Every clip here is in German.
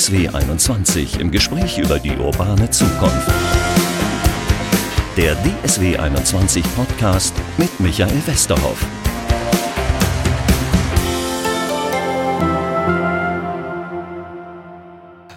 DSW 21 im Gespräch über die urbane Zukunft. Der DSW 21 Podcast mit Michael Westerhoff.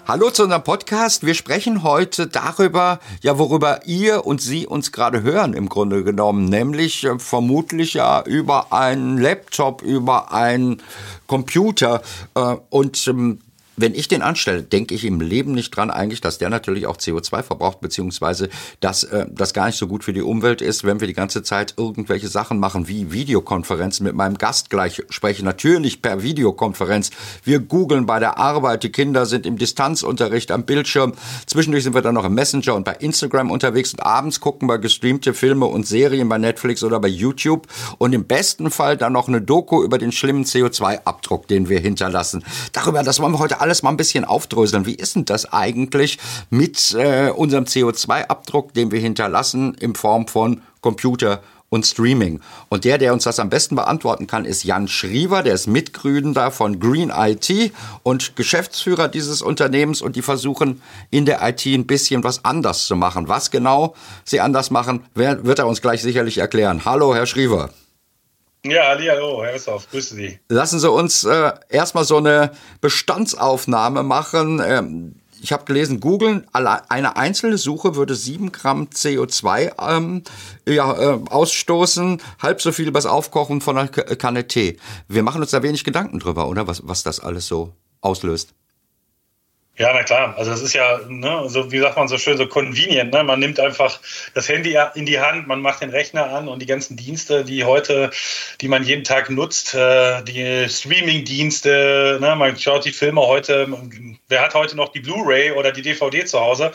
Hallo zu unserem Podcast. Wir sprechen heute darüber, ja, worüber ihr und Sie uns gerade hören im Grunde genommen, nämlich äh, vermutlich ja über einen Laptop, über einen Computer äh, und ähm, wenn ich den anstelle, denke ich im Leben nicht dran eigentlich, dass der natürlich auch CO2 verbraucht, beziehungsweise dass äh, das gar nicht so gut für die Umwelt ist, wenn wir die ganze Zeit irgendwelche Sachen machen wie Videokonferenzen mit meinem Gast gleich sprechen. Natürlich per Videokonferenz. Wir googeln bei der Arbeit, die Kinder sind im Distanzunterricht am Bildschirm. Zwischendurch sind wir dann noch im Messenger und bei Instagram unterwegs und abends gucken wir gestreamte Filme und Serien bei Netflix oder bei YouTube und im besten Fall dann noch eine Doku über den schlimmen CO2-Abdruck, den wir hinterlassen. Darüber, das wollen wir heute alles mal ein bisschen aufdröseln. Wie ist denn das eigentlich mit äh, unserem CO2-Abdruck, den wir hinterlassen in Form von Computer und Streaming. Und der, der uns das am besten beantworten kann, ist Jan Schriever, der ist Mitgründer von Green IT und Geschäftsführer dieses Unternehmens und die versuchen in der IT ein bisschen was anders zu machen. Was genau sie anders machen, wird er uns gleich sicherlich erklären. Hallo, Herr Schriever. Ja, hallo, Herr Westhoff, grüße Sie. Lassen Sie uns äh, erstmal so eine Bestandsaufnahme machen. Ähm, ich habe gelesen, Google, eine einzelne Suche würde 7 Gramm CO2 ähm, ja, äh, ausstoßen, halb so viel was Aufkochen von einer Kanne Tee. Wir machen uns da wenig Gedanken drüber, oder? Was, was das alles so auslöst. Ja, na klar. Also das ist ja, ne, so wie sagt man so schön, so convenient. Ne? Man nimmt einfach das Handy in die Hand, man macht den Rechner an und die ganzen Dienste, die heute, die man jeden Tag nutzt, äh, die Streaming-Dienste, ne? man schaut die Filme heute, wer hat heute noch die Blu-ray oder die DVD zu Hause?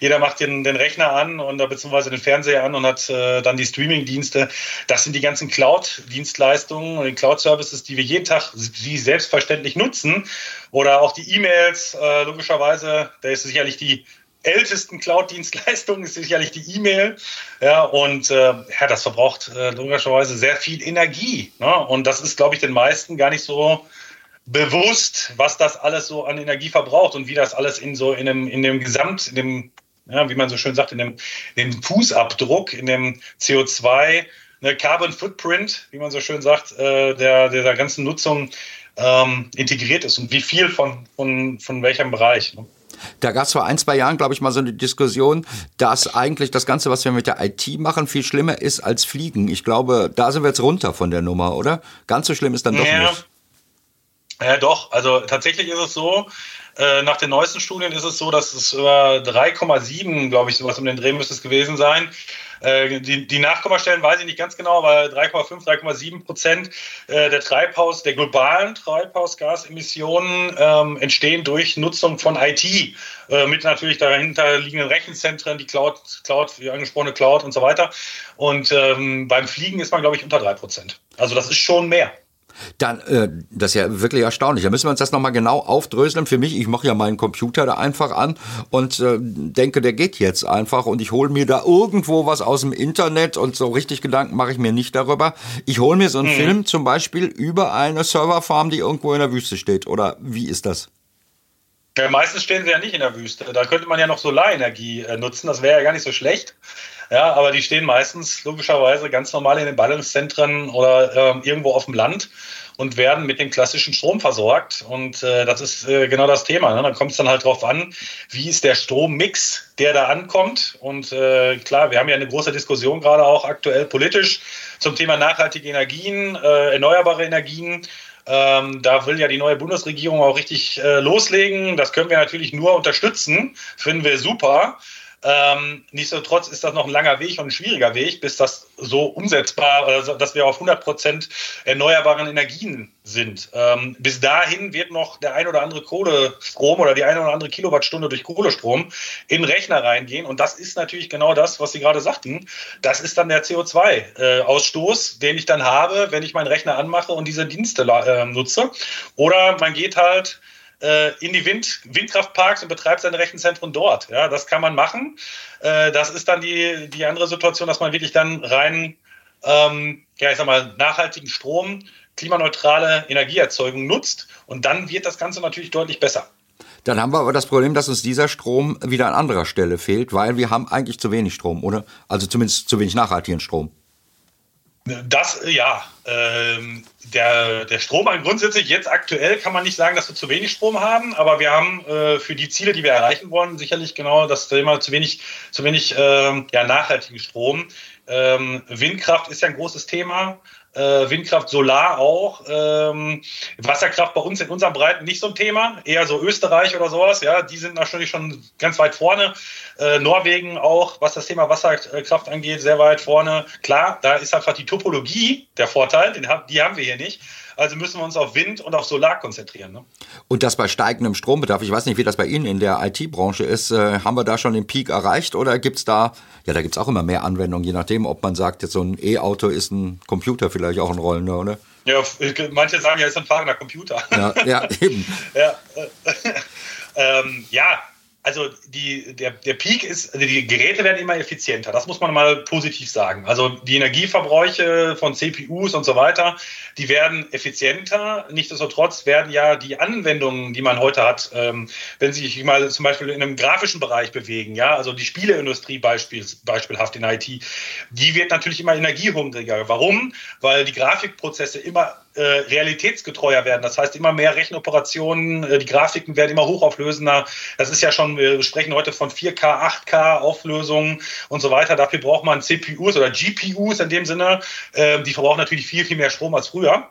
Jeder macht den, den Rechner an und beziehungsweise den Fernseher an und hat äh, dann die Streaming-Dienste. Das sind die ganzen Cloud-Dienstleistungen und die Cloud-Services, die wir jeden Tag wie selbstverständlich nutzen oder auch die E-Mails, äh, logischerweise, da ist sicherlich die ältesten Cloud-Dienstleistungen ist sicherlich die E-Mail. Ja, und äh, ja, das verbraucht äh, logischerweise sehr viel Energie. Ne? Und das ist, glaube ich, den meisten gar nicht so bewusst, was das alles so an Energie verbraucht und wie das alles in so in dem, in dem Gesamt, in dem, ja, wie man so schön sagt, in dem, in dem Fußabdruck, in dem CO2, ne, Carbon Footprint, wie man so schön sagt, äh, der, der ganzen Nutzung ähm, integriert ist und wie viel von, von, von welchem Bereich. Ne? Da gab es vor ein, zwei Jahren, glaube ich, mal so eine Diskussion, dass eigentlich das Ganze, was wir mit der IT machen, viel schlimmer ist als Fliegen. Ich glaube, da sind wir jetzt runter von der Nummer, oder? Ganz so schlimm ist dann doch ja. nicht. Ja, doch. Also tatsächlich ist es so, nach den neuesten Studien ist es so, dass es über 3,7, glaube ich, sowas um den Dreh müsste es gewesen sein, äh, die, die Nachkommastellen weiß ich nicht ganz genau, aber 3,5, 3,7 Prozent äh, der Treibhaus, der globalen Treibhausgasemissionen ähm, entstehen durch Nutzung von IT, äh, mit natürlich dahinter liegenden Rechenzentren, die Cloud, Cloud, wie angesprochene Cloud und so weiter. Und ähm, beim Fliegen ist man, glaube ich, unter 3 Prozent. Also das ist schon mehr. Dann, äh, das ist ja wirklich erstaunlich. Da müssen wir uns das nochmal genau aufdröseln. Für mich, ich mache ja meinen Computer da einfach an und äh, denke, der geht jetzt einfach und ich hole mir da irgendwo was aus dem Internet und so richtig Gedanken mache ich mir nicht darüber. Ich hole mir so einen mhm. Film zum Beispiel über eine Serverfarm, die irgendwo in der Wüste steht. Oder wie ist das? Ja, meistens stehen sie ja nicht in der Wüste. Da könnte man ja noch Solarenergie äh, nutzen. Das wäre ja gar nicht so schlecht. Ja, aber die stehen meistens logischerweise ganz normal in den Ballungszentren oder äh, irgendwo auf dem Land und werden mit dem klassischen Strom versorgt. Und äh, das ist äh, genau das Thema. Ne? Dann kommt es dann halt drauf an, wie ist der Strommix, der da ankommt. Und äh, klar, wir haben ja eine große Diskussion gerade auch aktuell politisch zum Thema nachhaltige Energien, äh, erneuerbare Energien. Ähm, da will ja die neue Bundesregierung auch richtig äh, loslegen. Das können wir natürlich nur unterstützen. Finden wir super. Ähm, nichtsdestotrotz ist das noch ein langer Weg und ein schwieriger Weg, bis das so umsetzbar, also dass wir auf 100 Prozent erneuerbaren Energien sind. Ähm, bis dahin wird noch der ein oder andere Kohlestrom oder die eine oder andere Kilowattstunde durch Kohlestrom in Rechner reingehen. Und das ist natürlich genau das, was Sie gerade sagten. Das ist dann der CO2-Ausstoß, äh, den ich dann habe, wenn ich meinen Rechner anmache und diese Dienste äh, nutze. Oder man geht halt in die Wind, Windkraftparks und betreibt seine Rechenzentren dort. Ja, das kann man machen. Äh, das ist dann die, die andere Situation, dass man wirklich dann rein, ähm, ja, ich sag mal, nachhaltigen Strom, klimaneutrale Energieerzeugung nutzt und dann wird das Ganze natürlich deutlich besser. Dann haben wir aber das Problem, dass uns dieser Strom wieder an anderer Stelle fehlt, weil wir haben eigentlich zu wenig Strom, oder? Also zumindest zu wenig nachhaltigen Strom. Das, ja. Ähm, der, der Strom, grundsätzlich jetzt aktuell kann man nicht sagen, dass wir zu wenig Strom haben, aber wir haben äh, für die Ziele, die wir erreichen wollen, sicherlich genau das Thema zu wenig, zu wenig äh, ja, nachhaltigen Strom. Ähm, Windkraft ist ja ein großes Thema äh, Windkraft, Solar auch. Ähm, Wasserkraft bei uns in unseren Breiten nicht so ein Thema, eher so Österreich oder sowas. Ja, die sind natürlich schon ganz weit vorne. Äh, Norwegen auch, was das Thema Wasserkraft angeht, sehr weit vorne. Klar, da ist einfach die Topologie der Vorteil, den, die haben wir hier nicht. Also müssen wir uns auf Wind und auf Solar konzentrieren. Ne? Und das bei steigendem Strombedarf, ich weiß nicht, wie das bei Ihnen in der IT-Branche ist, äh, haben wir da schon den Peak erreicht oder gibt es da, ja, da gibt es auch immer mehr Anwendungen, je nachdem, ob man sagt, jetzt so ein E-Auto ist ein Computer vielleicht auch ein rollender, oder? Ja, manche sagen ja, ist ein fahrender Computer. Ja, ja eben. ja, äh, ähm, ja, also die, der, der Peak ist, also die Geräte werden immer effizienter, das muss man mal positiv sagen. Also die Energieverbräuche von CPUs und so weiter, die werden effizienter. Nichtsdestotrotz werden ja die Anwendungen, die man heute hat, ähm, wenn Sie sich mal zum Beispiel in einem grafischen Bereich bewegen, ja, also die Spieleindustrie beispiel, beispielhaft in IT, die wird natürlich immer energiehungriger. Warum? Weil die Grafikprozesse immer äh, realitätsgetreuer werden. Das heißt, immer mehr Rechenoperationen, äh, die Grafiken werden immer hochauflösender. Das ist ja schon, wir sprechen heute von 4K, 8K Auflösungen und so weiter. Dafür braucht man CPUs oder GPUs in dem Sinne. Äh, die verbrauchen natürlich viel, viel mehr Strom als früher.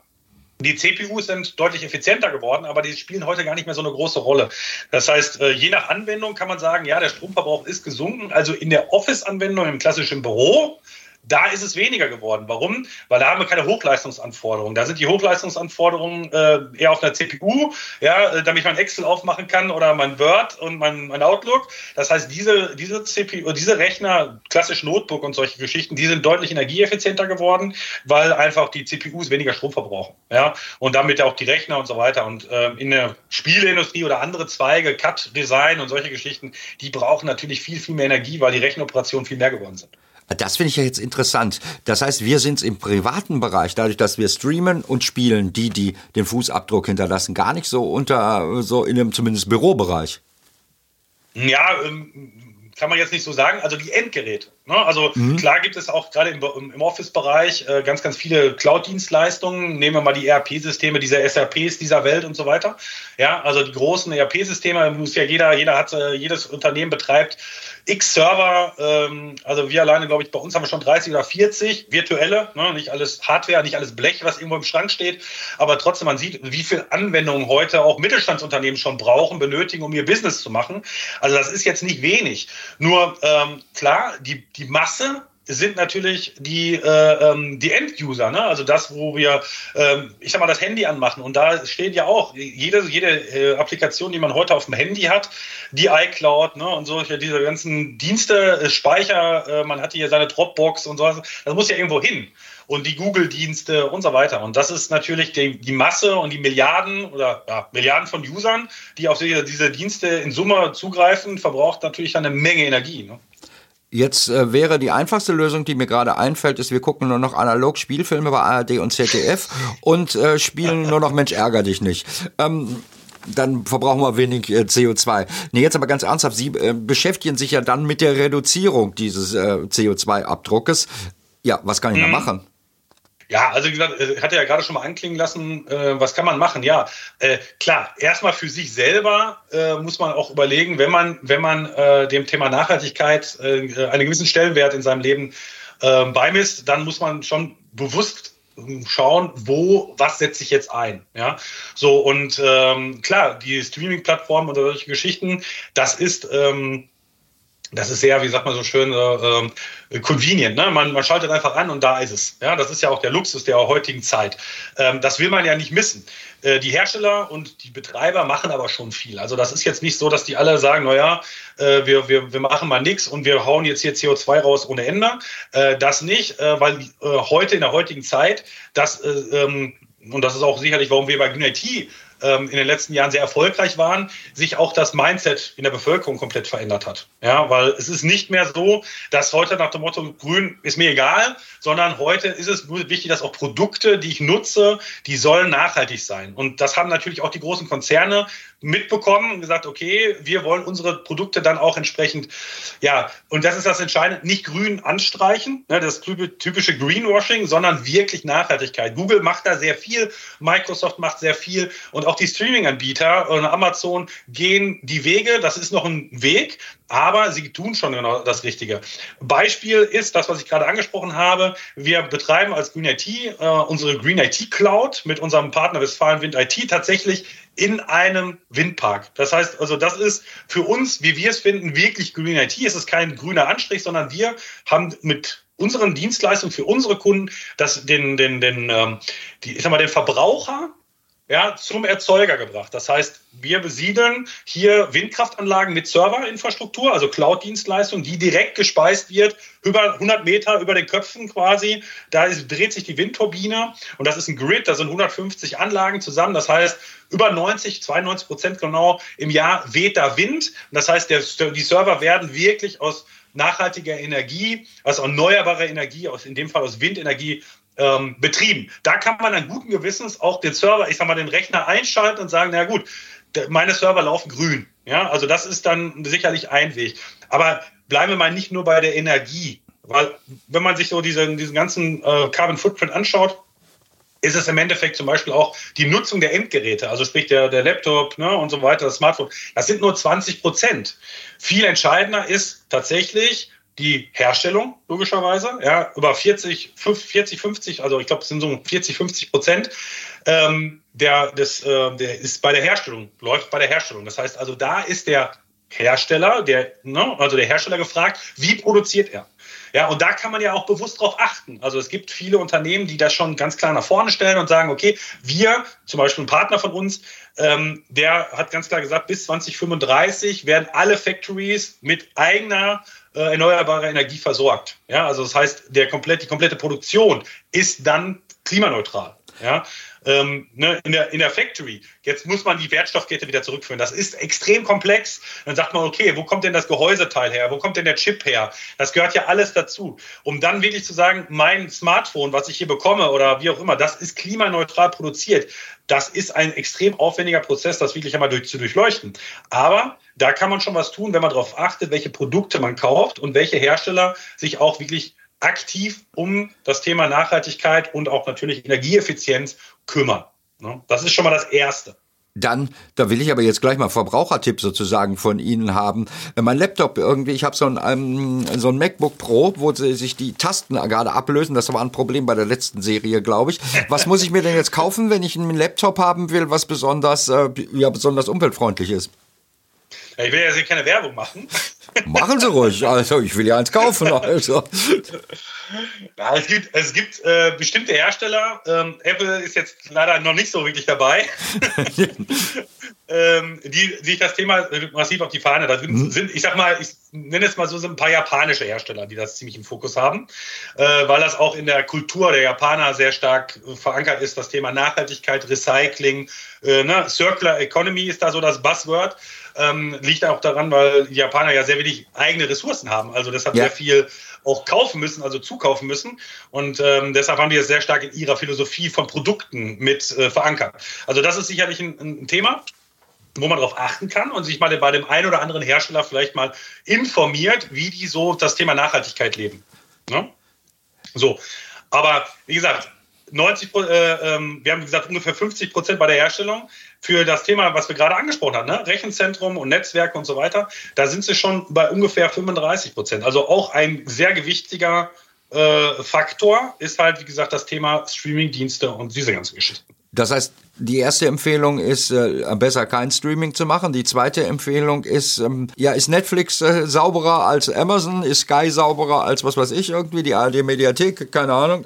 Die CPUs sind deutlich effizienter geworden, aber die spielen heute gar nicht mehr so eine große Rolle. Das heißt, äh, je nach Anwendung kann man sagen, ja, der Stromverbrauch ist gesunken. Also in der Office-Anwendung im klassischen Büro da ist es weniger geworden. Warum? Weil da haben wir keine Hochleistungsanforderungen. Da sind die Hochleistungsanforderungen äh, eher auf einer CPU, ja, äh, damit man Excel aufmachen kann oder mein Word und mein, mein Outlook. Das heißt, diese, diese CPU, diese Rechner, klassisch Notebook und solche Geschichten, die sind deutlich energieeffizienter geworden, weil einfach die CPUs weniger Strom verbrauchen. Ja, und damit auch die Rechner und so weiter. Und äh, in der Spieleindustrie oder andere Zweige, Cut, Design und solche Geschichten, die brauchen natürlich viel, viel mehr Energie, weil die Rechenoperationen viel mehr geworden sind. Das finde ich ja jetzt interessant. Das heißt, wir sind im privaten Bereich, dadurch, dass wir streamen und spielen, die, die den Fußabdruck hinterlassen, gar nicht so unter, so in einem zumindest Bürobereich. Ja, ähm, kann man jetzt nicht so sagen. Also die Endgeräte. Ne? Also mhm. klar gibt es auch gerade im, im Office-Bereich äh, ganz, ganz viele Cloud-Dienstleistungen. Nehmen wir mal die ERP-Systeme dieser SAPs dieser Welt und so weiter. Ja, also die großen ERP-Systeme muss ja jeder, jeder hat, äh, jedes Unternehmen betreibt X Server, ähm, also wir alleine, glaube ich, bei uns haben wir schon 30 oder 40 virtuelle, ne? nicht alles Hardware, nicht alles Blech, was irgendwo im Schrank steht, aber trotzdem, man sieht, wie viel Anwendungen heute auch Mittelstandsunternehmen schon brauchen, benötigen, um ihr Business zu machen. Also das ist jetzt nicht wenig. Nur ähm, klar, die, die Masse sind natürlich die, äh, ähm, die End-User, ne? also das, wo wir, ähm, ich sag mal, das Handy anmachen. Und da steht ja auch jede, jede äh, Applikation, die man heute auf dem Handy hat, die iCloud ne? und solche, diese ganzen Dienste, äh, Speicher, äh, man hat hier seine Dropbox und so, das muss ja irgendwo hin. Und die Google-Dienste und so weiter. Und das ist natürlich die, die Masse und die Milliarden oder ja, Milliarden von Usern, die auf diese, diese Dienste in Summe zugreifen, verbraucht natürlich eine Menge Energie. Ne? Jetzt äh, wäre die einfachste Lösung, die mir gerade einfällt, ist, wir gucken nur noch analog Spielfilme bei ARD und ZDF und äh, spielen nur noch Mensch ärger dich nicht. Ähm, dann verbrauchen wir wenig äh, CO2. Nee, jetzt aber ganz ernsthaft, Sie äh, beschäftigen sich ja dann mit der Reduzierung dieses äh, CO2-Abdruckes. Ja, was kann ich mhm. da machen? Ja, also wie gesagt, ich hatte ja gerade schon mal anklingen lassen, äh, was kann man machen? Ja, äh, klar, erstmal für sich selber äh, muss man auch überlegen, wenn man, wenn man äh, dem Thema Nachhaltigkeit äh, einen gewissen Stellenwert in seinem Leben äh, beimisst, dann muss man schon bewusst schauen, wo, was setze ich jetzt ein. Ja, so und ähm, klar, die Streaming-Plattformen und solche Geschichten, das ist ähm, das ist sehr, wie sagt man so schön, äh, convenient. Ne? Man, man schaltet einfach an und da ist es. Ja, das ist ja auch der Luxus der heutigen Zeit. Ähm, das will man ja nicht missen. Äh, die Hersteller und die Betreiber machen aber schon viel. Also das ist jetzt nicht so, dass die alle sagen, naja, äh, wir, wir, wir machen mal nichts und wir hauen jetzt hier CO2 raus ohne Ende. Äh, das nicht, äh, weil äh, heute in der heutigen Zeit, das, äh, ähm, und das ist auch sicherlich, warum wir bei Green IT ähm, in den letzten Jahren sehr erfolgreich waren, sich auch das Mindset in der Bevölkerung komplett verändert hat. Ja, weil es ist nicht mehr so, dass heute nach dem Motto grün ist mir egal, sondern heute ist es nur wichtig, dass auch Produkte, die ich nutze, die sollen nachhaltig sein. Und das haben natürlich auch die großen Konzerne mitbekommen und gesagt, okay, wir wollen unsere Produkte dann auch entsprechend, ja, und das ist das Entscheidende, nicht grün anstreichen, ne, das typische Greenwashing, sondern wirklich Nachhaltigkeit. Google macht da sehr viel, Microsoft macht sehr viel und auch die Streaming-Anbieter und Amazon gehen die Wege, das ist noch ein Weg, aber sie tun schon genau das Richtige. Beispiel ist das, was ich gerade angesprochen habe. Wir betreiben als Green IT äh, unsere Green IT Cloud mit unserem Partner Westfalen Wind IT tatsächlich in einem Windpark. Das heißt, also das ist für uns, wie wir es finden, wirklich Green IT. Es ist kein grüner Anstrich, sondern wir haben mit unseren Dienstleistungen für unsere Kunden das, den, den, den, ähm, die, ich sag mal, den Verbraucher ja, zum Erzeuger gebracht. Das heißt, wir besiedeln hier Windkraftanlagen mit Serverinfrastruktur, also Cloud-Dienstleistung, die direkt gespeist wird, über 100 Meter über den Köpfen quasi. Da ist, dreht sich die Windturbine und das ist ein Grid, da sind 150 Anlagen zusammen. Das heißt, über 90, 92 Prozent genau im Jahr weht da Wind. Und das heißt, der, die Server werden wirklich aus nachhaltiger Energie, also erneuerbarer Energie, aus, in dem Fall aus Windenergie ähm, betrieben. Da kann man dann guten Gewissens auch den Server, ich sag mal, den Rechner einschalten und sagen, na gut, meine Server laufen grün. Ja, also das ist dann sicherlich ein Weg. Aber bleiben wir mal nicht nur bei der Energie, weil wenn man sich so diesen, diesen ganzen äh, Carbon Footprint anschaut, ist es im Endeffekt zum Beispiel auch die Nutzung der Endgeräte, also sprich der, der Laptop ne, und so weiter, das Smartphone. Das sind nur 20 Prozent. Viel entscheidender ist tatsächlich die Herstellung, logischerweise, ja, über 40, 40 50, also ich glaube, es sind so 40, 50 Prozent, ähm, der, des, äh, der ist bei der Herstellung, läuft bei der Herstellung. Das heißt also, da ist der Hersteller, der, ne, also der Hersteller gefragt, wie produziert er? Ja, und da kann man ja auch bewusst drauf achten. Also es gibt viele Unternehmen, die das schon ganz klar nach vorne stellen und sagen, okay, wir, zum Beispiel ein Partner von uns, ähm, der hat ganz klar gesagt, bis 2035 werden alle Factories mit eigener äh, erneuerbarer Energie versorgt. Ja, also das heißt, der komplett, die komplette Produktion ist dann klimaneutral. Ja, ähm, ne, in, der, in der Factory. Jetzt muss man die Wertstoffkette wieder zurückführen. Das ist extrem komplex. Dann sagt man, okay, wo kommt denn das Gehäuseteil her? Wo kommt denn der Chip her? Das gehört ja alles dazu. Um dann wirklich zu sagen, mein Smartphone, was ich hier bekomme oder wie auch immer, das ist klimaneutral produziert. Das ist ein extrem aufwendiger Prozess, das wirklich einmal durch, zu durchleuchten. Aber da kann man schon was tun, wenn man darauf achtet, welche Produkte man kauft und welche Hersteller sich auch wirklich aktiv um das Thema Nachhaltigkeit und auch natürlich Energieeffizienz kümmern. Ne? Das ist schon mal das Erste. Dann, da will ich aber jetzt gleich mal Verbrauchertipp sozusagen von Ihnen haben. Mein Laptop irgendwie, ich habe so ein, ähm, so ein MacBook Pro, wo sich die Tasten gerade ablösen. Das war ein Problem bei der letzten Serie, glaube ich. Was muss ich mir denn jetzt kaufen, wenn ich einen Laptop haben will, was besonders, äh, ja, besonders umweltfreundlich ist? Ja, ich will ja keine Werbung machen. Machen Sie ruhig. Also ich will ja eins kaufen. Also. Ja, es gibt, es gibt äh, bestimmte Hersteller. Ähm, Apple ist jetzt leider noch nicht so wirklich dabei, ähm, die sich das Thema massiv auf die Fahne. Da sind, mhm. sind, ich sag mal, ich nenne es mal so, sind ein paar japanische Hersteller, die das ziemlich im Fokus haben, äh, weil das auch in der Kultur der Japaner sehr stark verankert ist. Das Thema Nachhaltigkeit, Recycling, äh, ne? Circular Economy ist da so das Buzzword. Ähm, liegt auch daran, weil die Japaner ja sehr wenig eigene Ressourcen haben. Also deshalb ja. sehr viel auch kaufen müssen, also zukaufen müssen. Und ähm, deshalb haben die es sehr stark in ihrer Philosophie von Produkten mit äh, verankert. Also das ist sicherlich ein, ein Thema wo man darauf achten kann und sich mal bei dem einen oder anderen Hersteller vielleicht mal informiert, wie die so das Thema Nachhaltigkeit leben. Ne? So, aber wie gesagt, 90, äh, ähm, wir haben gesagt ungefähr 50 Prozent bei der Herstellung für das Thema, was wir gerade angesprochen haben, ne? Rechenzentrum und Netzwerke und so weiter, da sind sie schon bei ungefähr 35 Prozent. Also auch ein sehr gewichtiger äh, Faktor ist halt, wie gesagt, das Thema Streaming-Dienste und diese ganzen Geschichten. Das heißt, die erste Empfehlung ist, äh, besser kein Streaming zu machen. Die zweite Empfehlung ist, ähm, ja, ist Netflix äh, sauberer als Amazon? Ist Sky sauberer als was weiß ich irgendwie? Die ARD Mediathek? Keine Ahnung.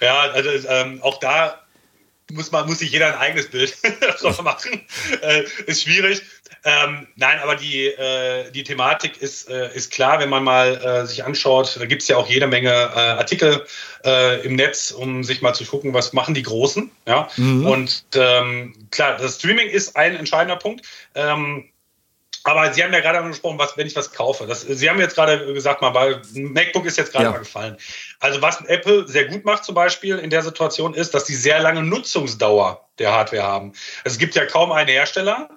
Ja, also ähm, auch da muss man muss sich jeder ein eigenes Bild machen. Äh, ist schwierig. Ähm, nein, aber die, äh, die Thematik ist, äh, ist klar, wenn man mal äh, sich anschaut, da gibt es ja auch jede Menge äh, Artikel äh, im Netz, um sich mal zu gucken, was machen die Großen. Ja? Mhm. Und ähm, klar, das Streaming ist ein entscheidender Punkt. Ähm, Aber Sie haben ja gerade angesprochen, was, wenn ich was kaufe. Das, Sie haben jetzt gerade gesagt, mal, weil MacBook ist jetzt gerade ja. mal gefallen. Also was Apple sehr gut macht zum Beispiel in der Situation ist, dass die sehr lange Nutzungsdauer der Hardware haben. Es gibt ja kaum einen Hersteller,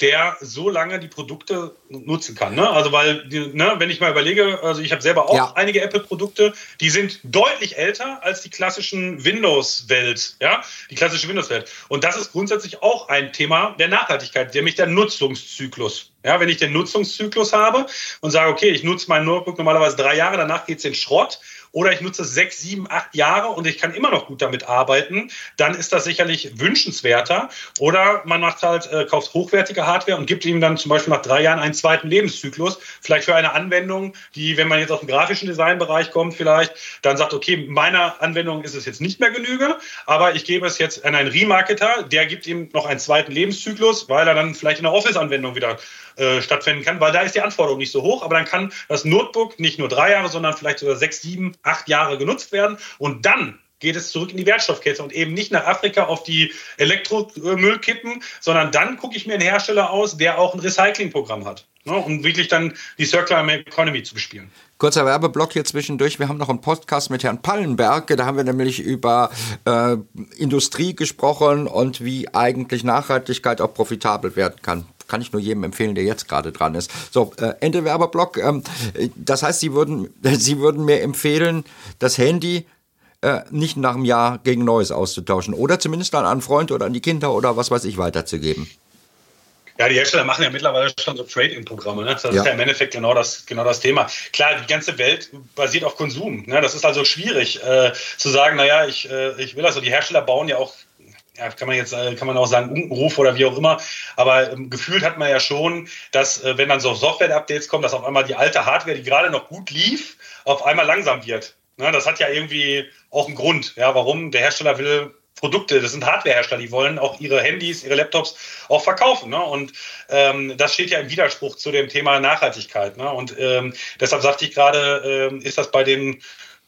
der so lange die Produkte nutzen kann. Ne? Also weil, ne, wenn ich mal überlege, also ich habe selber auch ja. einige Apple-Produkte, die sind deutlich älter als die klassischen Windows-Welt, ja, die klassische Windows-Welt. Und das ist grundsätzlich auch ein Thema der Nachhaltigkeit, nämlich der Nutzungszyklus. Ja, wenn ich den Nutzungszyklus habe und sage, okay, ich nutze mein Notebook normalerweise drei Jahre, danach geht es in Schrott, oder ich nutze sechs, sieben, acht Jahre und ich kann immer noch gut damit arbeiten, dann ist das sicherlich wünschenswerter. Oder man macht halt, äh, kauft hochwertige Hardware und gibt ihm dann zum Beispiel nach drei Jahren einen zweiten Lebenszyklus, vielleicht für eine Anwendung, die, wenn man jetzt aus dem grafischen Designbereich kommt, vielleicht dann sagt, okay, meiner Anwendung ist es jetzt nicht mehr genüge, aber ich gebe es jetzt an einen Remarketer, der gibt ihm noch einen zweiten Lebenszyklus, weil er dann vielleicht in der Office-Anwendung wieder äh, stattfinden kann, weil da ist die Anforderung nicht so hoch, aber dann kann das Notebook nicht nur drei Jahre, sondern vielleicht sogar sechs, sieben, acht Jahre genutzt werden und dann geht es zurück in die Wertstoffkette und eben nicht nach Afrika auf die Elektromüllkippen, sondern dann gucke ich mir einen Hersteller aus, der auch ein Recyclingprogramm hat, ne, um wirklich dann die Circular Economy zu bespielen. Kurzer Werbeblock hier zwischendurch. Wir haben noch einen Podcast mit Herrn Pallenberg. Da haben wir nämlich über äh, Industrie gesprochen und wie eigentlich Nachhaltigkeit auch profitabel werden kann kann ich nur jedem empfehlen, der jetzt gerade dran ist. So, äh, Ende Werbeblock. Ähm, das heißt, Sie würden, Sie würden mir empfehlen, das Handy äh, nicht nach einem Jahr gegen Neues auszutauschen oder zumindest dann an einen Freund oder an die Kinder oder was weiß ich weiterzugeben. Ja, die Hersteller machen ja mittlerweile schon so Trade-in-Programme. Ne? Das ja. ist ja im Endeffekt genau das, genau das Thema. Klar, die ganze Welt basiert auf Konsum. Ne? Das ist also schwierig äh, zu sagen, naja, ich, äh, ich will also, die Hersteller bauen ja auch ja, kann man jetzt, äh, kann man auch sagen, Unkenruf oder wie auch immer. Aber ähm, gefühlt hat man ja schon, dass, äh, wenn dann so Software-Updates kommen, dass auf einmal die alte Hardware, die gerade noch gut lief, auf einmal langsam wird. Ne, das hat ja irgendwie auch einen Grund, ja, warum der Hersteller will Produkte, das sind Hardwarehersteller, die wollen auch ihre Handys, ihre Laptops auch verkaufen. Ne? Und ähm, das steht ja im Widerspruch zu dem Thema Nachhaltigkeit. Ne? Und ähm, deshalb sagte ich gerade, ähm, ist das bei den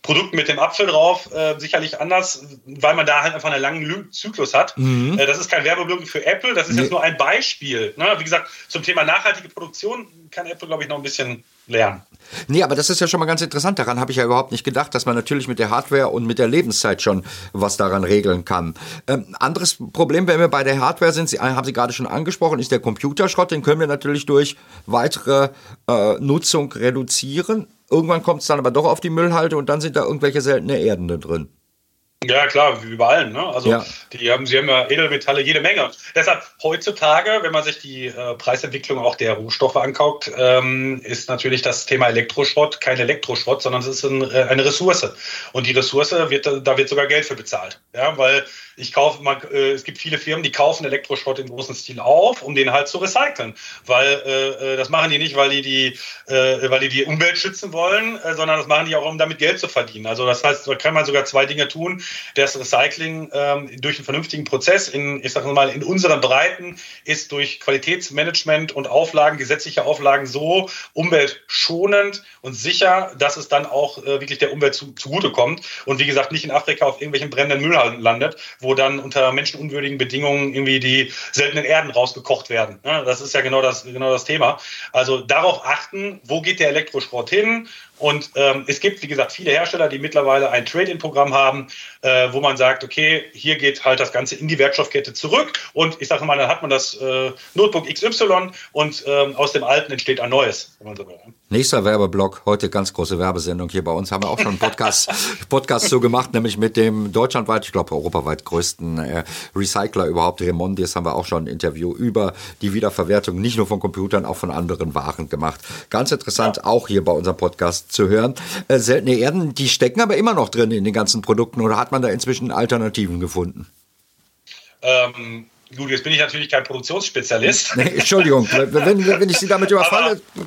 Produkt mit dem Apfel drauf äh, sicherlich anders, weil man da halt einfach einen langen Zyklus hat. Mhm. Äh, das ist kein Werbeblock für Apple, das ist nee. jetzt nur ein Beispiel. Ne? Wie gesagt, zum Thema nachhaltige Produktion kann Apple, glaube ich, noch ein bisschen lernen. Nee, aber das ist ja schon mal ganz interessant. Daran habe ich ja überhaupt nicht gedacht, dass man natürlich mit der Hardware und mit der Lebenszeit schon was daran regeln kann. Ähm, anderes Problem, wenn wir bei der Hardware sind, Sie, haben Sie gerade schon angesprochen, ist der Computerschrott. Den können wir natürlich durch weitere äh, Nutzung reduzieren. Irgendwann kommt es dann aber doch auf die Müllhalde und dann sind da irgendwelche seltene Erden da drin. Ja, klar, wie überall. Ne? Also ja. die haben, sie haben ja Edelmetalle jede Menge. Deshalb heutzutage, wenn man sich die äh, Preisentwicklung auch der Rohstoffe anguckt, ähm, ist natürlich das Thema Elektroschrott kein Elektroschrott, sondern es ist ein, äh, eine Ressource. Und die Ressource wird, da wird sogar Geld für bezahlt. Ja, weil ich kaufe, man, äh, es gibt viele Firmen, die kaufen Elektroschrott im großen Stil auf, um den halt zu recyceln. Weil äh, äh, das machen die nicht, weil die die, äh, weil die die Umwelt schützen wollen, äh, sondern das machen die auch, um damit Geld zu verdienen. Also das heißt, da kann man sogar zwei Dinge tun. Das Recycling ähm, durch einen vernünftigen Prozess in, ich sag mal, in unseren Breiten ist durch Qualitätsmanagement und Auflagen, gesetzliche Auflagen so umweltschonend und sicher, dass es dann auch äh, wirklich der Umwelt zu, zugutekommt und wie gesagt nicht in Afrika auf irgendwelchen brennenden Müllhalden landet, wo wo dann unter menschenunwürdigen Bedingungen irgendwie die seltenen Erden rausgekocht werden. Das ist ja genau das, genau das Thema. Also darauf achten, wo geht der Elektroschrott hin? Und ähm, es gibt, wie gesagt, viele Hersteller, die mittlerweile ein Trade-in-Programm haben, äh, wo man sagt, okay, hier geht halt das Ganze in die Wertstoffkette zurück. Und ich sage mal, dann hat man das äh, Notebook XY und ähm, aus dem alten entsteht ein neues. Wenn man so will. Nächster Werbeblock, heute ganz große Werbesendung hier bei uns. Haben wir auch schon einen Podcast, Podcast so gemacht, nämlich mit dem deutschlandweit, ich glaube europaweit größten äh, Recycler überhaupt, Remondis, haben wir auch schon ein Interview über die Wiederverwertung nicht nur von Computern, auch von anderen Waren gemacht. Ganz interessant, ja. auch hier bei unserem Podcast zu hören. Äh, seltene Erden, die stecken aber immer noch drin in den ganzen Produkten oder hat man da inzwischen Alternativen gefunden? Ähm, gut, jetzt bin ich natürlich kein Produktionsspezialist. Nee, Entschuldigung, wenn, wenn ich Sie damit überfalle. Aber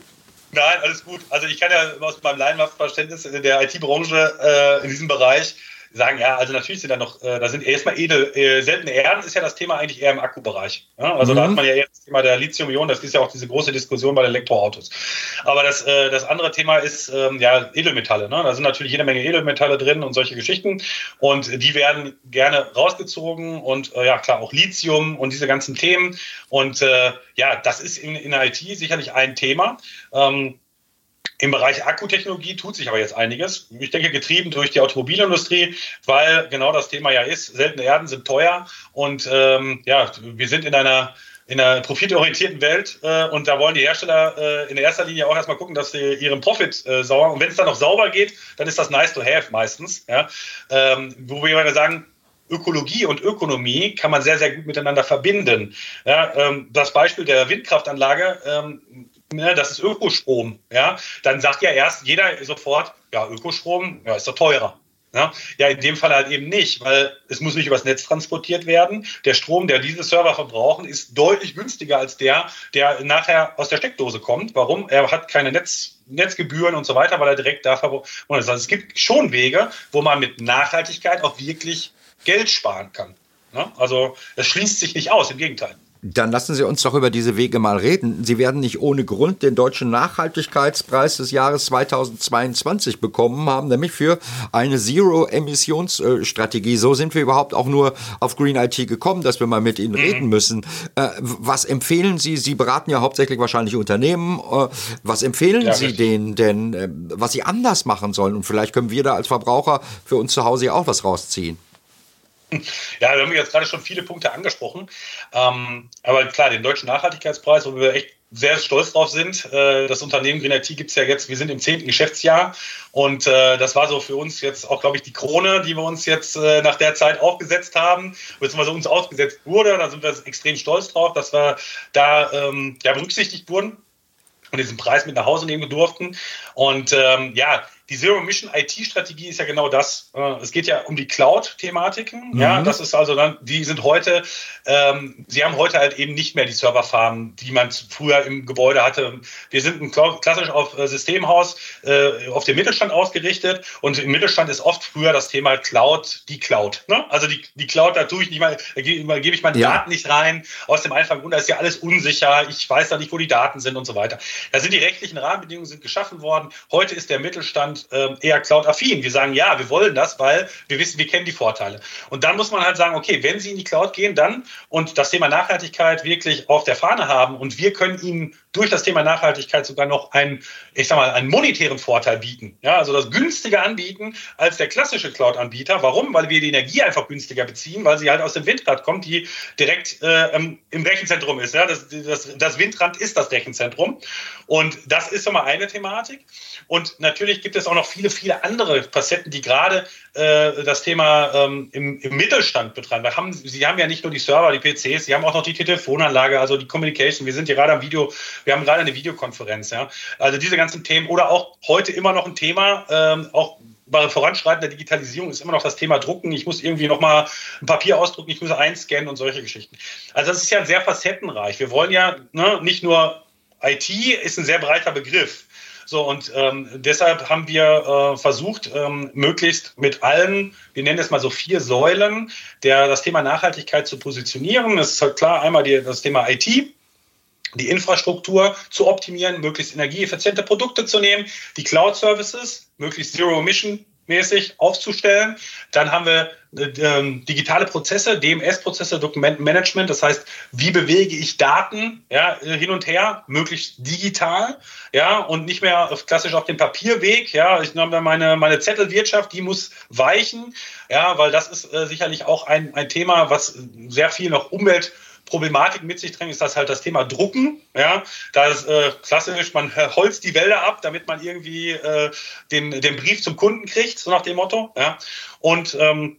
Nein, alles gut. Also ich kann ja aus meinem Laienverständnis in der IT-Branche äh, in diesem Bereich sagen, ja, also natürlich sind da noch, äh, da sind erstmal edel, äh, seltene Erden ist ja das Thema eigentlich eher im Akkubereich. Ja? Also mhm. da hat man ja jetzt das Thema der Lithium-Ionen, das ist ja auch diese große Diskussion bei den Elektroautos. Aber das, äh, das andere Thema ist ähm, ja Edelmetalle. Ne? Da sind natürlich jede Menge Edelmetalle drin und solche Geschichten. Und die werden gerne rausgezogen und äh, ja, klar, auch Lithium und diese ganzen Themen. Und äh, ja, das ist in, in IT sicherlich ein Thema. Ähm, im Bereich Akkutechnologie tut sich aber jetzt einiges. Ich denke, getrieben durch die Automobilindustrie, weil genau das Thema ja ist, seltene Erden sind teuer und ähm, ja, wir sind in einer in einer profitorientierten Welt äh, und da wollen die Hersteller äh, in erster Linie auch erstmal gucken, dass sie ihren Profit äh, sauber und wenn es dann noch sauber geht, dann ist das nice to have meistens. Ja? Ähm, wo wir sagen, Ökologie und Ökonomie kann man sehr, sehr gut miteinander verbinden. Ja, ähm, das Beispiel der Windkraftanlage, ähm, ne, das ist Ökostrom. Ja, dann sagt ja erst jeder sofort, ja, Ökostrom, ja, ist doch teurer. Ja, ja, in dem Fall halt eben nicht, weil es muss nicht übers Netz transportiert werden. Der Strom, der diese Server verbrauchen, ist deutlich günstiger als der, der nachher aus der Steckdose kommt. Warum? Er hat keine Netz, Netzgebühren und so weiter, weil er direkt da verbraucht. Also es gibt schon Wege, wo man mit Nachhaltigkeit auch wirklich Geld sparen kann. Ne? Also es schließt sich nicht aus, im Gegenteil. Dann lassen Sie uns doch über diese Wege mal reden. Sie werden nicht ohne Grund den deutschen Nachhaltigkeitspreis des Jahres 2022 bekommen haben, nämlich für eine Zero-Emissionsstrategie. So sind wir überhaupt auch nur auf Green IT gekommen, dass wir mal mit Ihnen mhm. reden müssen. Äh, was empfehlen Sie? Sie beraten ja hauptsächlich wahrscheinlich Unternehmen. Äh, was empfehlen ja, Sie denen denn, äh, was sie anders machen sollen? Und vielleicht können wir da als Verbraucher für uns zu Hause auch was rausziehen. Ja, wir haben jetzt gerade schon viele Punkte angesprochen. Ähm, aber klar, den deutschen Nachhaltigkeitspreis, wo wir echt sehr stolz drauf sind. Äh, das Unternehmen Green IT gibt es ja jetzt, wir sind im zehnten Geschäftsjahr und äh, das war so für uns jetzt auch, glaube ich, die Krone, die wir uns jetzt äh, nach der Zeit aufgesetzt haben, beziehungsweise uns ausgesetzt wurde. Da sind wir extrem stolz drauf, dass wir da ähm, ja, berücksichtigt wurden und diesen Preis mit nach Hause nehmen durften. Und ähm, ja, die Zero Mission IT-Strategie ist ja genau das. Äh, es geht ja um die Cloud-Thematiken. Mhm. Ja, das ist also dann, die sind heute, ähm, sie haben heute halt eben nicht mehr die Serverfarmen, die man früher im Gebäude hatte. Wir sind ein klassisch auf äh, Systemhaus, äh, auf den Mittelstand ausgerichtet und im Mittelstand ist oft früher das Thema Cloud, die Cloud. Ne? Also die, die Cloud, da tue ich nicht mal, da gebe geb ich meine ja. Daten nicht rein, aus dem einfachen Grund, da ist ja alles unsicher, ich weiß da nicht, wo die Daten sind und so weiter. Da sind die rechtlichen Rahmenbedingungen sind geschaffen worden. Heute ist der Mittelstand Deutschland ähm, eher Cloud-affin. Wir sagen, ja, wir wollen das, weil wir wissen, wir kennen die Vorteile. Und dann muss man halt sagen, okay, wenn Sie in die Cloud gehen, dann und das Thema Nachhaltigkeit wirklich auf der Fahne haben und wir können Ihnen durch das Thema Nachhaltigkeit sogar noch einen, ich sag mal, einen monetären Vorteil bieten. Ja, also das günstiger anbieten als der klassische Cloud-Anbieter. Warum? Weil wir die Energie einfach günstiger beziehen, weil sie halt aus dem Windrad kommt, die direkt äh, im Rechenzentrum ist. Ja, das, das, das Windrad ist das Rechenzentrum. Und das ist schon mal eine Thematik. Und natürlich gibt es auch noch viele, viele andere Facetten, die gerade äh, das Thema ähm, im, im, Mittelstand betreiben. Wir haben, sie haben ja nicht nur die Server, die PCs, sie haben auch noch die Telefonanlage, also die Communication. Wir sind hier gerade am Video, wir haben gerade eine Videokonferenz. Ja? Also diese ganzen Themen oder auch heute immer noch ein Thema, ähm, auch bei voranschreitender Digitalisierung ist immer noch das Thema Drucken. Ich muss irgendwie nochmal ein Papier ausdrucken, ich muss einscannen und solche Geschichten. Also das ist ja sehr facettenreich. Wir wollen ja ne, nicht nur IT ist ein sehr breiter Begriff. So, und ähm, deshalb haben wir äh, versucht, ähm, möglichst mit allen, wir nennen es mal so vier Säulen, der, das Thema Nachhaltigkeit zu positionieren. Das ist halt klar, einmal die, das Thema IT, die Infrastruktur zu optimieren, möglichst energieeffiziente Produkte zu nehmen, die Cloud-Services, möglichst Zero-Emission mäßig aufzustellen. Dann haben wir äh, digitale Prozesse, DMS-Prozesse, Dokumentenmanagement. Das heißt, wie bewege ich Daten ja, hin und her, möglichst digital, ja, und nicht mehr klassisch auf dem Papierweg. Ja, ich habe meine, meine Zettelwirtschaft, die muss weichen, ja, weil das ist äh, sicherlich auch ein, ein Thema, was sehr viel noch Umwelt Problematik mit sich drängt, ist das halt das Thema Drucken. Ja, da ist äh, klassisch, man holzt die Wälder ab, damit man irgendwie äh, den, den Brief zum Kunden kriegt, so nach dem Motto. Ja, und ähm,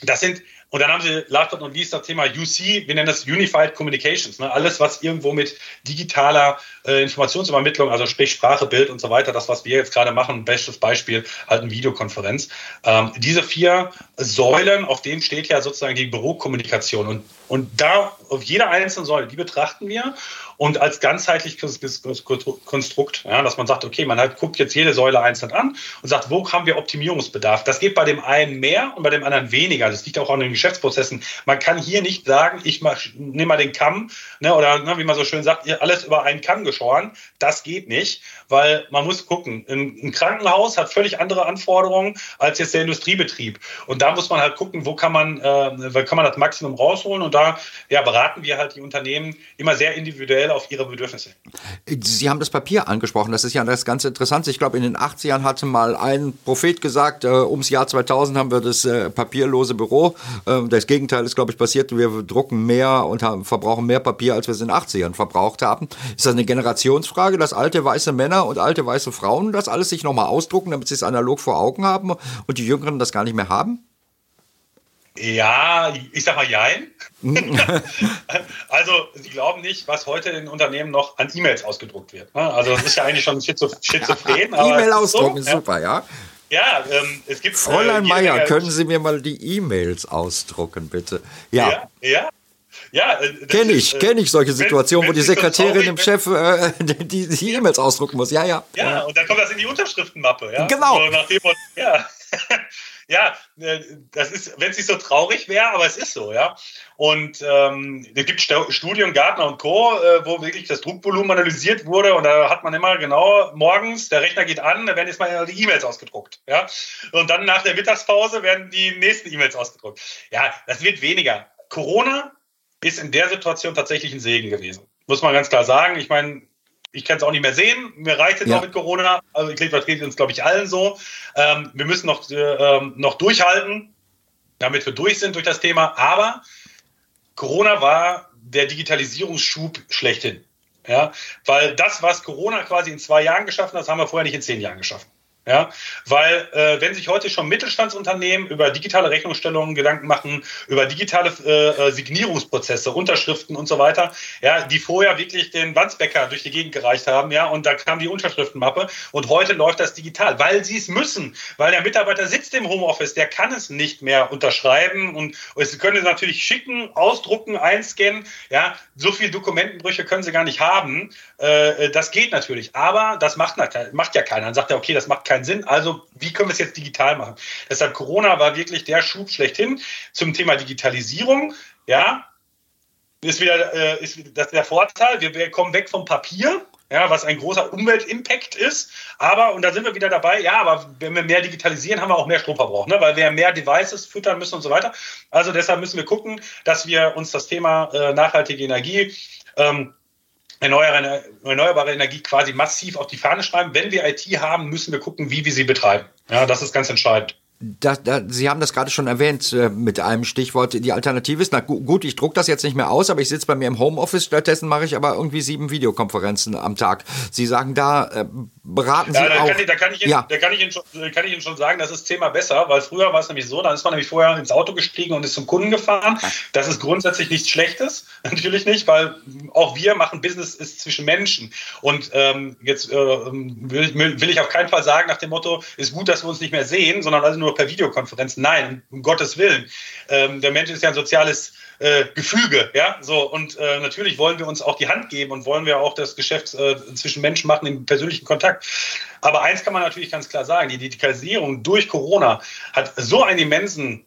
das sind Und dann haben sie last but not least das Thema UC, wir nennen das Unified Communications. Ne? Alles, was irgendwo mit digitaler äh, Informationsübermittlung, also sprich Sprache, Bild und so weiter, das, was wir jetzt gerade machen, bestes Beispiel, halt eine Videokonferenz. Ähm, diese vier Säulen, auf denen steht ja sozusagen die Bürokommunikation. Und, und da, auf jeder einzelnen Säule, die betrachten wir und als ganzheitliches Konstrukt, ja, dass man sagt, okay, man halt guckt jetzt jede Säule einzeln an und sagt, wo haben wir Optimierungsbedarf? Das geht bei dem einen mehr und bei dem anderen weniger. Das liegt auch an den Geschäftsprozessen. Man kann hier nicht sagen, ich nehme mal den Kamm ne, oder ne, wie man so schön sagt, alles über einen Kamm geschoren. Das geht nicht, weil man muss gucken. Ein, ein Krankenhaus hat völlig andere Anforderungen als jetzt der Industriebetrieb. Und da muss man halt gucken, wo kann man, äh, kann man das Maximum rausholen. Und da ja, beraten wir halt die Unternehmen immer sehr individuell auf ihre Bedürfnisse. Sie haben das Papier angesprochen, das ist ja das ganz Interessante. Ich glaube, in den 80ern hatte mal ein Prophet gesagt, äh, ums Jahr 2000 haben wir das äh, papierlose Büro. Äh, das Gegenteil ist, glaube ich, passiert. Wir drucken mehr und haben, verbrauchen mehr Papier, als wir es in den 80ern verbraucht haben. Ist das eine Generationsfrage, dass alte weiße Männer und alte weiße Frauen das alles sich nochmal ausdrucken, damit sie es analog vor Augen haben und die Jüngeren das gar nicht mehr haben? Ja, ich sag mal jein. also, Sie glauben nicht, was heute in Unternehmen noch an E-Mails ausgedruckt wird. Ne? Also, das ist ja eigentlich schon schizophren. E-Mail ausdrucken ist so, super, ja. Ja, ähm, es gibt. Fräulein äh, Meier, können Sie mir mal die E-Mails ausdrucken, bitte? Ja. Ja. ja. Ja, äh, kenne ich, äh, kenne ich solche Situationen, wenn, wenn wo die Sekretärin dem Chef äh, die, die E-Mails ausdrucken muss. Ja, ja. Ja, und dann kommt das in die Unterschriftenmappe. Ja? Genau. So nach dem, ja. ja, äh, das ist, wenn es nicht so traurig wäre, aber es ist so, ja. Und ähm, es gibt Studien, Gartner und Co., äh, wo wirklich das Druckvolumen analysiert wurde und da hat man immer genau morgens, der Rechner geht an, da werden jetzt mal die E-Mails ausgedruckt, ja. Und dann nach der Mittagspause werden die nächsten E-Mails ausgedruckt. Ja, das wird weniger. Corona ist in der Situation tatsächlich ein Segen gewesen. Muss man ganz klar sagen. Ich meine, ich kann es auch nicht mehr sehen. Mir reicht es ja. noch mit Corona. Also ich glaube, das geht uns, glaube ich, allen so. Ähm, wir müssen noch, äh, noch durchhalten, damit wir durch sind durch das Thema. Aber Corona war der Digitalisierungsschub schlechthin. Ja, weil das, was Corona quasi in zwei Jahren geschaffen hat, das haben wir vorher nicht in zehn Jahren geschaffen. Ja, weil äh, wenn sich heute schon Mittelstandsunternehmen über digitale Rechnungsstellungen Gedanken machen, über digitale äh, äh, Signierungsprozesse, Unterschriften und so weiter, ja, die vorher wirklich den Wandsbäcker durch die Gegend gereicht haben, ja, und da kam die Unterschriftenmappe und heute läuft das digital, weil sie es müssen, weil der Mitarbeiter sitzt im Homeoffice, der kann es nicht mehr unterschreiben und, und sie können es natürlich schicken, ausdrucken, einscannen, ja, so viel Dokumentenbrüche können sie gar nicht haben, äh, das geht natürlich, aber das macht, macht ja keiner. Dann sagt er, okay, das macht keinen Sinn. Also wie können wir es jetzt digital machen? Deshalb Corona war wirklich der Schub schlechthin zum Thema Digitalisierung. Ja, ist wieder äh, ist das ist der Vorteil. Wir, wir kommen weg vom Papier. Ja, was ein großer Umweltimpact ist. Aber, und da sind wir wieder dabei, ja, aber wenn wir mehr digitalisieren, haben wir auch mehr Stromverbrauch, ne? weil wir mehr Devices füttern müssen und so weiter. Also deshalb müssen wir gucken, dass wir uns das Thema äh, nachhaltige Energie ähm, erneuerbare, Energie quasi massiv auf die Fahne schreiben. Wenn wir IT haben, müssen wir gucken, wie wir sie betreiben. Ja, das ist ganz entscheidend. Da, da, Sie haben das gerade schon erwähnt äh, mit einem Stichwort. Die Alternative ist, na gut, ich druck das jetzt nicht mehr aus, aber ich sitze bei mir im Homeoffice. Stattdessen mache ich aber irgendwie sieben Videokonferenzen am Tag. Sie sagen da, äh, beraten Sie ja, da auch. Kann ich, da, kann ich Ihnen, ja. da kann ich, Ihnen schon, kann ich Ihnen schon sagen, das ist Thema besser, weil früher war es nämlich so, dann ist man nämlich vorher ins Auto gestiegen und ist zum Kunden gefahren. Das ist grundsätzlich nichts Schlechtes, natürlich nicht, weil auch wir machen Business ist zwischen Menschen. Und ähm, jetzt äh, will, will ich auf keinen Fall sagen nach dem Motto, ist gut, dass wir uns nicht mehr sehen, sondern also nur nur per Videokonferenz. Nein, um Gottes Willen. Ähm, der Mensch ist ja ein soziales äh, Gefüge, ja, so und äh, natürlich wollen wir uns auch die Hand geben und wollen wir auch das Geschäft äh, zwischen Menschen machen im persönlichen Kontakt. Aber eins kann man natürlich ganz klar sagen: Die Digitalisierung durch Corona hat so einen immensen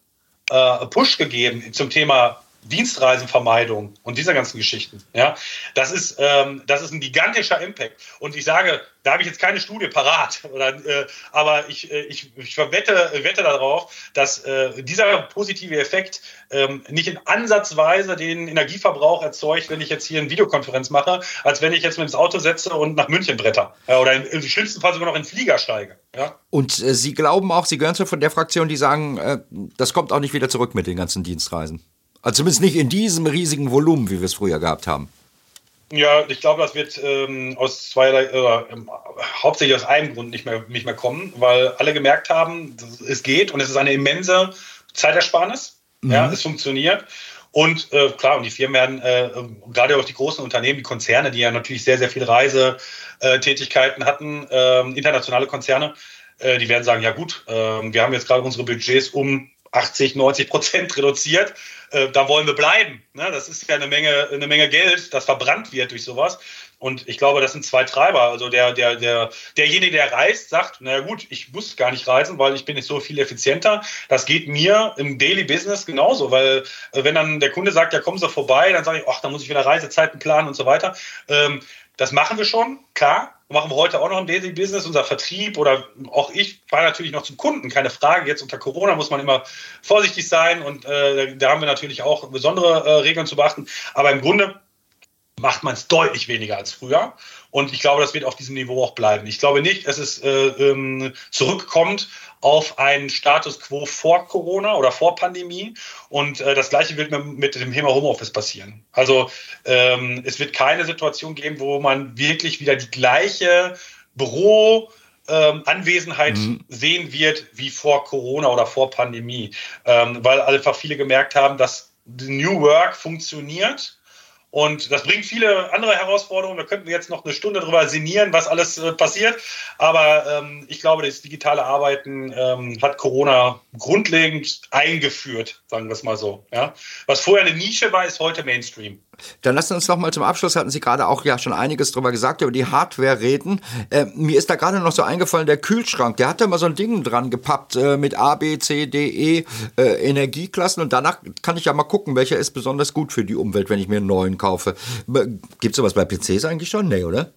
äh, Push gegeben zum Thema Dienstreisenvermeidung und diese ganzen Geschichten. Ja, das ist, ähm, das ist ein gigantischer Impact. Und ich sage, da habe ich jetzt keine Studie parat, oder, äh, aber ich, äh, ich, ich wette, wette darauf, dass äh, dieser positive Effekt ähm, nicht in Ansatzweise den Energieverbrauch erzeugt, wenn ich jetzt hier eine Videokonferenz mache, als wenn ich jetzt mit ins Auto setze und nach München bretter. Ja, oder im, im, schlimmsten Fall sogar noch in den Flieger steige. Ja? Und äh, Sie glauben auch, Sie gehören zu von der Fraktion, die sagen, äh, das kommt auch nicht wieder zurück mit den ganzen Dienstreisen. Also zumindest nicht in diesem riesigen Volumen, wie wir es früher gehabt haben. Ja, ich glaube, das wird ähm, aus zweierlei, äh, hauptsächlich aus einem Grund nicht mehr, nicht mehr kommen, weil alle gemerkt haben, es geht und es ist eine immense Zeitersparnis. Mhm. Ja, es funktioniert. Und äh, klar, und die Firmen werden, äh, gerade auch die großen Unternehmen, die Konzerne, die ja natürlich sehr, sehr viel Reisetätigkeiten hatten, äh, internationale Konzerne, äh, die werden sagen, ja gut, äh, wir haben jetzt gerade unsere Budgets um 80, 90 Prozent reduziert. Äh, da wollen wir bleiben. Ne? Das ist ja eine Menge, eine Menge Geld, das verbrannt wird durch sowas. Und ich glaube, das sind zwei Treiber. Also der, der, der, derjenige, der reist, sagt, naja gut, ich muss gar nicht reisen, weil ich bin jetzt so viel effizienter. Das geht mir im Daily Business genauso, weil äh, wenn dann der Kunde sagt, ja, kommen Sie vorbei, dann sage ich, ach, da muss ich wieder Reisezeiten planen und so weiter. Ähm, das machen wir schon, klar. Machen wir heute auch noch im Daily Business, unser Vertrieb oder auch ich fahre natürlich noch zum Kunden, keine Frage. Jetzt unter Corona muss man immer vorsichtig sein und äh, da haben wir natürlich auch besondere äh, Regeln zu beachten. Aber im Grunde macht man es deutlich weniger als früher. Und ich glaube, das wird auf diesem Niveau auch bleiben. Ich glaube nicht, dass es äh, ähm, zurückkommt auf einen Status quo vor Corona oder vor Pandemie. Und äh, das Gleiche wird mit dem Thema Homeoffice passieren. Also ähm, es wird keine Situation geben, wo man wirklich wieder die gleiche Büro, ähm, Anwesenheit mhm. sehen wird wie vor Corona oder vor Pandemie, ähm, weil einfach viele gemerkt haben, dass New Work funktioniert und das bringt viele andere Herausforderungen. Da könnten wir jetzt noch eine Stunde drüber sinnieren, was alles äh, passiert. Aber ähm, ich glaube, das digitale Arbeiten ähm, hat Corona grundlegend eingeführt, sagen wir es mal so. Ja? Was vorher eine Nische war, ist heute Mainstream. Dann lassen Sie uns noch mal zum Abschluss, hatten Sie gerade auch ja schon einiges drüber gesagt, über die Hardware reden. Äh, mir ist da gerade noch so eingefallen, der Kühlschrank, der hat da mal so ein Ding dran gepappt äh, mit A, B, C, D, E äh, Energieklassen und danach kann ich ja mal gucken, welcher ist besonders gut für die Umwelt, wenn ich mir einen neuen kaufe. Gibt es sowas bei PCs eigentlich schon? Nee, oder?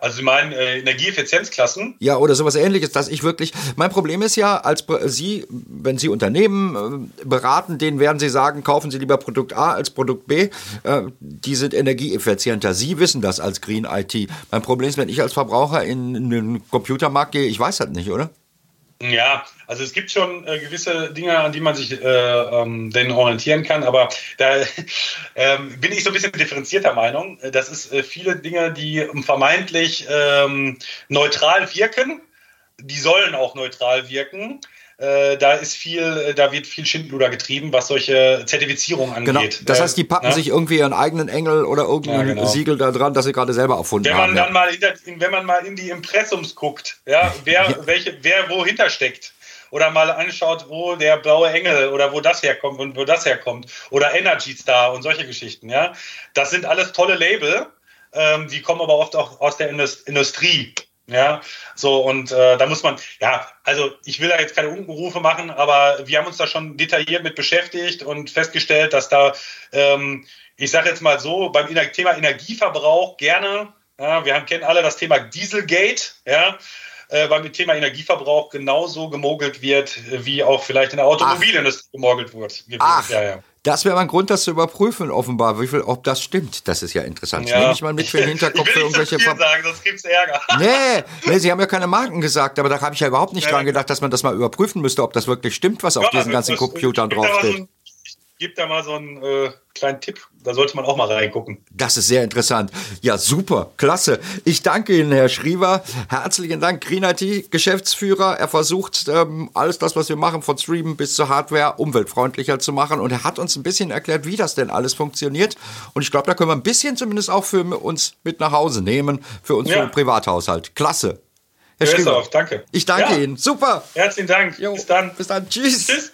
Also Sie meinen äh, Energieeffizienzklassen? Ja, oder sowas ähnliches, dass ich wirklich. Mein Problem ist ja, als Sie, wenn Sie Unternehmen äh, beraten, denen werden Sie sagen, kaufen Sie lieber Produkt A als Produkt B. Äh, die sind energieeffizienter. Sie wissen das als Green IT. Mein Problem ist, wenn ich als Verbraucher in, in den Computermarkt gehe, ich weiß das nicht, oder? Ja, also es gibt schon äh, gewisse Dinge, an die man sich äh, ähm, denn orientieren kann, aber da ähm, bin ich so ein bisschen differenzierter Meinung. Das ist äh, viele Dinge, die vermeintlich ähm, neutral wirken, die sollen auch neutral wirken. Äh, da ist viel, äh, da wird viel Schindluder getrieben, was solche Zertifizierungen angeht. Genau. Das heißt, die packen ja? sich irgendwie ihren eigenen Engel oder irgendein ja, genau. Siegel da dran, das sie gerade selber erfunden wenn man haben. Dann mal hinter, wenn man mal in die Impressums guckt, ja, wer, welche, wer wo hintersteckt oder mal anschaut, wo der blaue Engel oder wo das herkommt und wo das herkommt oder Energy Star und solche Geschichten, ja. Das sind alles tolle Label, ähm, die kommen aber oft auch aus der Industrie. Ja, so und äh, da muss man, ja, also ich will da jetzt keine Unkenrufe machen, aber wir haben uns da schon detailliert mit beschäftigt und festgestellt, dass da, ähm, ich sage jetzt mal so, beim Thema Energieverbrauch gerne, ja, wir haben, kennen alle das Thema Dieselgate, ja, äh, beim Thema Energieverbrauch genauso gemogelt wird, wie auch vielleicht in der Automobilindustrie gemogelt wird. Ach, ja, ja. Das wäre ein Grund, das zu überprüfen, offenbar, wie viel, ob das stimmt. Das ist ja interessant. Ja. Nehme ich mal mit für den Hinterkopf für irgendwelche. Nicht sagen, sonst gibt's Ärger. Nee, nee, Sie haben ja keine Marken gesagt, aber da habe ich ja überhaupt nicht ja, dran gedacht, dass man das mal überprüfen müsste, ob das wirklich stimmt, was ja, auf diesen ganzen Computern draufsteht gebe da mal so einen äh, kleinen Tipp. Da sollte man auch mal reingucken. Das ist sehr interessant. Ja, super, klasse. Ich danke Ihnen, Herr Schriever. Herzlichen Dank. Green IT, Geschäftsführer. Er versucht, ähm, alles das, was wir machen, von Streamen bis zur Hardware, umweltfreundlicher zu machen. Und er hat uns ein bisschen erklärt, wie das denn alles funktioniert. Und ich glaube, da können wir ein bisschen zumindest auch für uns mit nach Hause nehmen, für uns ja. für Privathaushalt. Klasse. Herr Schriever, danke. Ich danke ja. Ihnen. Super. Herzlichen Dank. Jo. Bis dann. Bis dann. Tschüss. Tschüss.